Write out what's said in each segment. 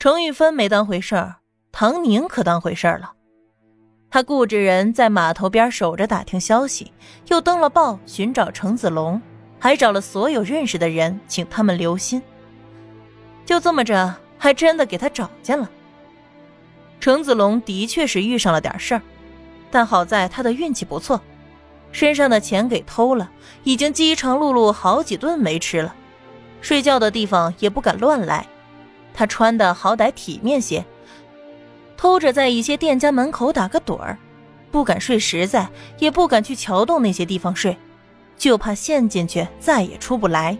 程玉芬没当回事儿，唐宁可当回事儿了。他雇着人在码头边守着打听消息，又登了报寻找程子龙，还找了所有认识的人，请他们留心。就这么着，还真的给他找见了。程子龙的确是遇上了点事儿，但好在他的运气不错，身上的钱给偷了，已经饥肠辘辘好几顿没吃了，睡觉的地方也不敢乱来。他穿的好歹体面些，偷着在一些店家门口打个盹儿，不敢睡实在，也不敢去桥洞那些地方睡，就怕陷进去再也出不来。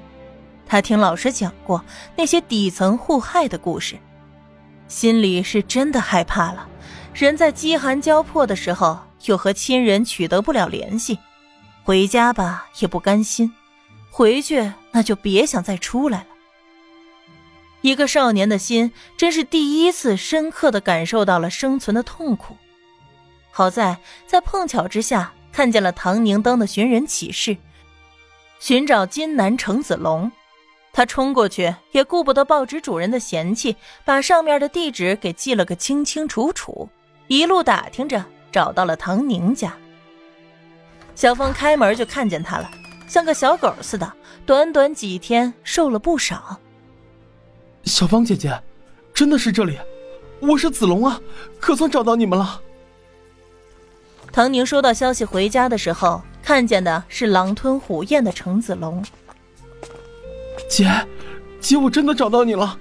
他听老师讲过那些底层互害的故事，心里是真的害怕了。人在饥寒交迫的时候，又和亲人取得不了联系，回家吧也不甘心，回去那就别想再出来了。一个少年的心，真是第一次深刻的感受到了生存的痛苦。好在在碰巧之下，看见了唐宁登的寻人启事，寻找金南程子龙。他冲过去，也顾不得报纸主人的嫌弃，把上面的地址给记了个清清楚楚。一路打听着，找到了唐宁家。小峰开门就看见他了，像个小狗似的，短短几天瘦了不少。小芳姐姐，真的是这里，我是子龙啊，可算找到你们了。唐宁收到消息回家的时候，看见的是狼吞虎咽的程子龙。姐，姐，我真的找到你了。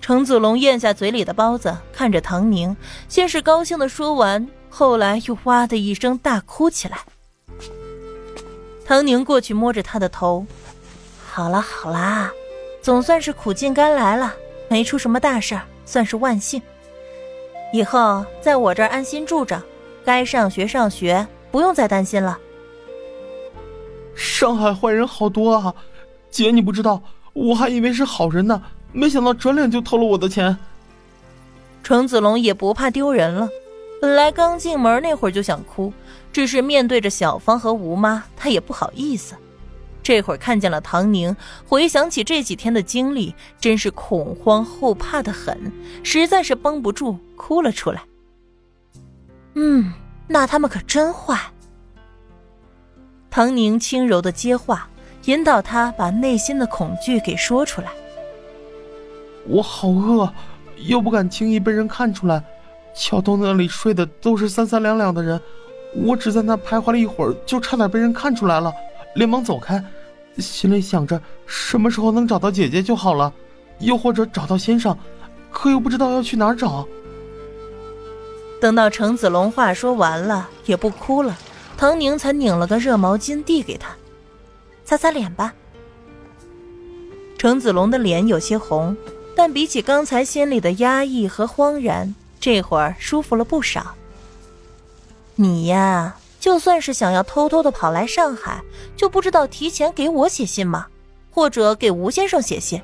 程子龙咽下嘴里的包子，看着唐宁，先是高兴的说完，后来又哇的一声大哭起来。唐宁过去摸着他的头，好啦好啦。总算是苦尽甘来了，没出什么大事儿，算是万幸。以后在我这儿安心住着，该上学上学，不用再担心了。上海坏人好多啊，姐你不知道，我还以为是好人呢，没想到转脸就偷了我的钱。程子龙也不怕丢人了，本来刚进门那会儿就想哭，只是面对着小芳和吴妈，他也不好意思。这会儿看见了唐宁，回想起这几天的经历，真是恐慌后怕的很，实在是绷不住，哭了出来。嗯，那他们可真坏。唐宁轻柔的接话，引导他把内心的恐惧给说出来。我好饿，又不敢轻易被人看出来。桥洞那里睡的都是三三两两的人，我只在那徘徊了一会儿，就差点被人看出来了，连忙走开。心里想着什么时候能找到姐姐就好了，又或者找到先生，可又不知道要去哪儿找。等到程子龙话说完了，也不哭了，唐宁才拧了个热毛巾递给他，擦擦脸吧。程子龙的脸有些红，但比起刚才心里的压抑和慌然，这会儿舒服了不少。你呀。就算是想要偷偷的跑来上海，就不知道提前给我写信吗？或者给吴先生写信，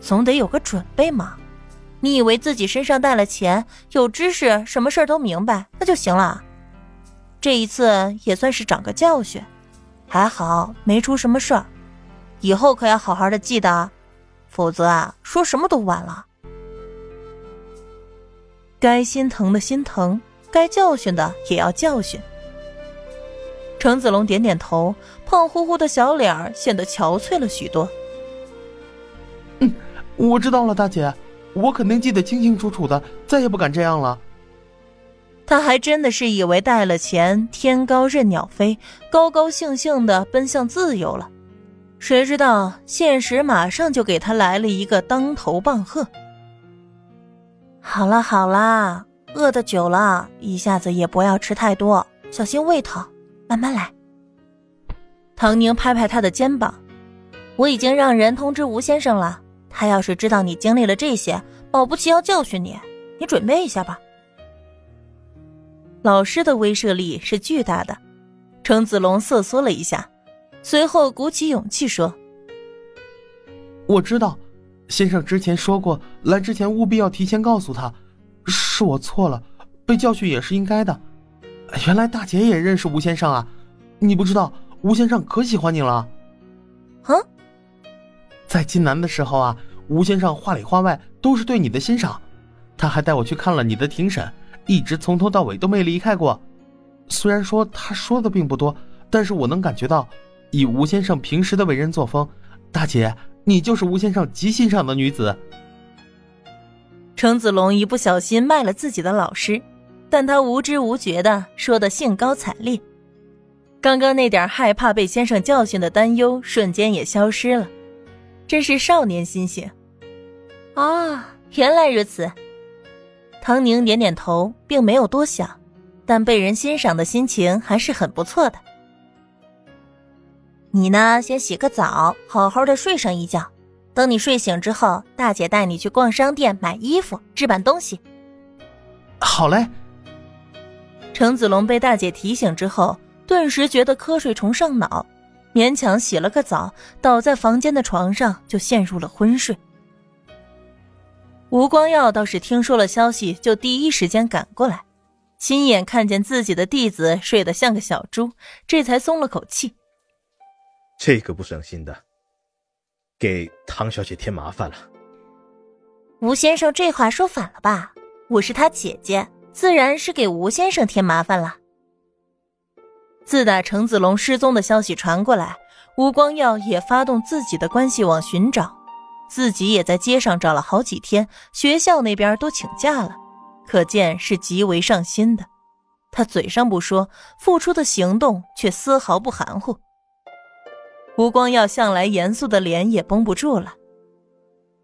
总得有个准备嘛。你以为自己身上带了钱、有知识，什么事儿都明白，那就行了？这一次也算是长个教训，还好没出什么事儿。以后可要好好的记得，否则啊，说什么都晚了。该心疼的心疼，该教训的也要教训。程子龙点点头，胖乎乎的小脸儿显得憔悴了许多。嗯，我知道了，大姐，我肯定记得清清楚楚的，再也不敢这样了。他还真的是以为带了钱，天高任鸟飞，高高兴兴的奔向自由了，谁知道现实马上就给他来了一个当头棒喝。好了好啦，饿的久了，一下子也不要吃太多，小心胃疼。慢慢来。唐宁拍拍他的肩膀，我已经让人通知吴先生了。他要是知道你经历了这些，保不齐要教训你。你准备一下吧。老师的威慑力是巨大的。程子龙瑟缩了一下，随后鼓起勇气说：“我知道，先生之前说过，来之前务必要提前告诉他，是我错了，被教训也是应该的。”原来大姐也认识吴先生啊！你不知道，吴先生可喜欢你了。啊，在金南的时候啊，吴先生话里话外都是对你的欣赏。他还带我去看了你的庭审，一直从头到尾都没离开过。虽然说他说的并不多，但是我能感觉到，以吴先生平时的为人作风，大姐，你就是吴先生极欣赏的女子。程子龙一不小心卖了自己的老师，但他无知无觉的说的兴高采烈，刚刚那点害怕被先生教训的担忧瞬间也消失了，真是少年心性。啊，原来如此。唐宁点点头，并没有多想，但被人欣赏的心情还是很不错的。你呢，先洗个澡，好好的睡上一觉。等你睡醒之后，大姐带你去逛商店买衣服、置办东西。好嘞。程子龙被大姐提醒之后，顿时觉得瞌睡虫上脑，勉强洗了个澡，倒在房间的床上就陷入了昏睡。吴光耀倒是听说了消息，就第一时间赶过来，亲眼看见自己的弟子睡得像个小猪，这才松了口气。这个不省心的。给唐小姐添麻烦了。吴先生这话说反了吧？我是他姐姐，自然是给吴先生添麻烦了。自打程子龙失踪的消息传过来，吴光耀也发动自己的关系网寻找，自己也在街上找了好几天，学校那边都请假了，可见是极为上心的。他嘴上不说，付出的行动却丝毫不含糊。吴光耀向来严肃的脸也绷不住了，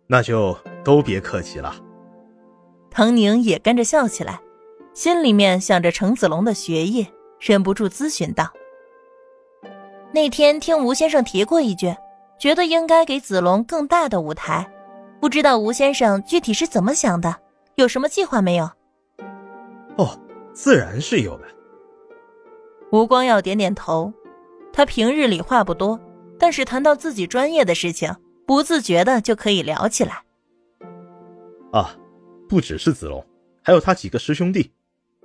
那就都别客气了。唐宁也跟着笑起来，心里面想着程子龙的学业，忍不住咨询道：“那天听吴先生提过一句，觉得应该给子龙更大的舞台，不知道吴先生具体是怎么想的，有什么计划没有？”哦，自然是有的。吴光耀点点头，他平日里话不多。但是谈到自己专业的事情，不自觉的就可以聊起来。啊，不只是子龙，还有他几个师兄弟，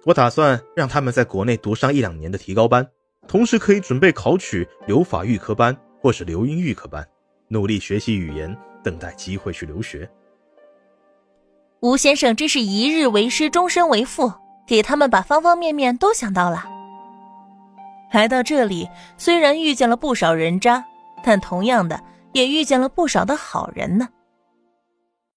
我打算让他们在国内读上一两年的提高班，同时可以准备考取留法预科班或是留英预科班，努力学习语言，等待机会去留学。吴先生真是一日为师，终身为父，给他们把方方面面都想到了。来到这里，虽然遇见了不少人渣。但同样的，也遇见了不少的好人呢。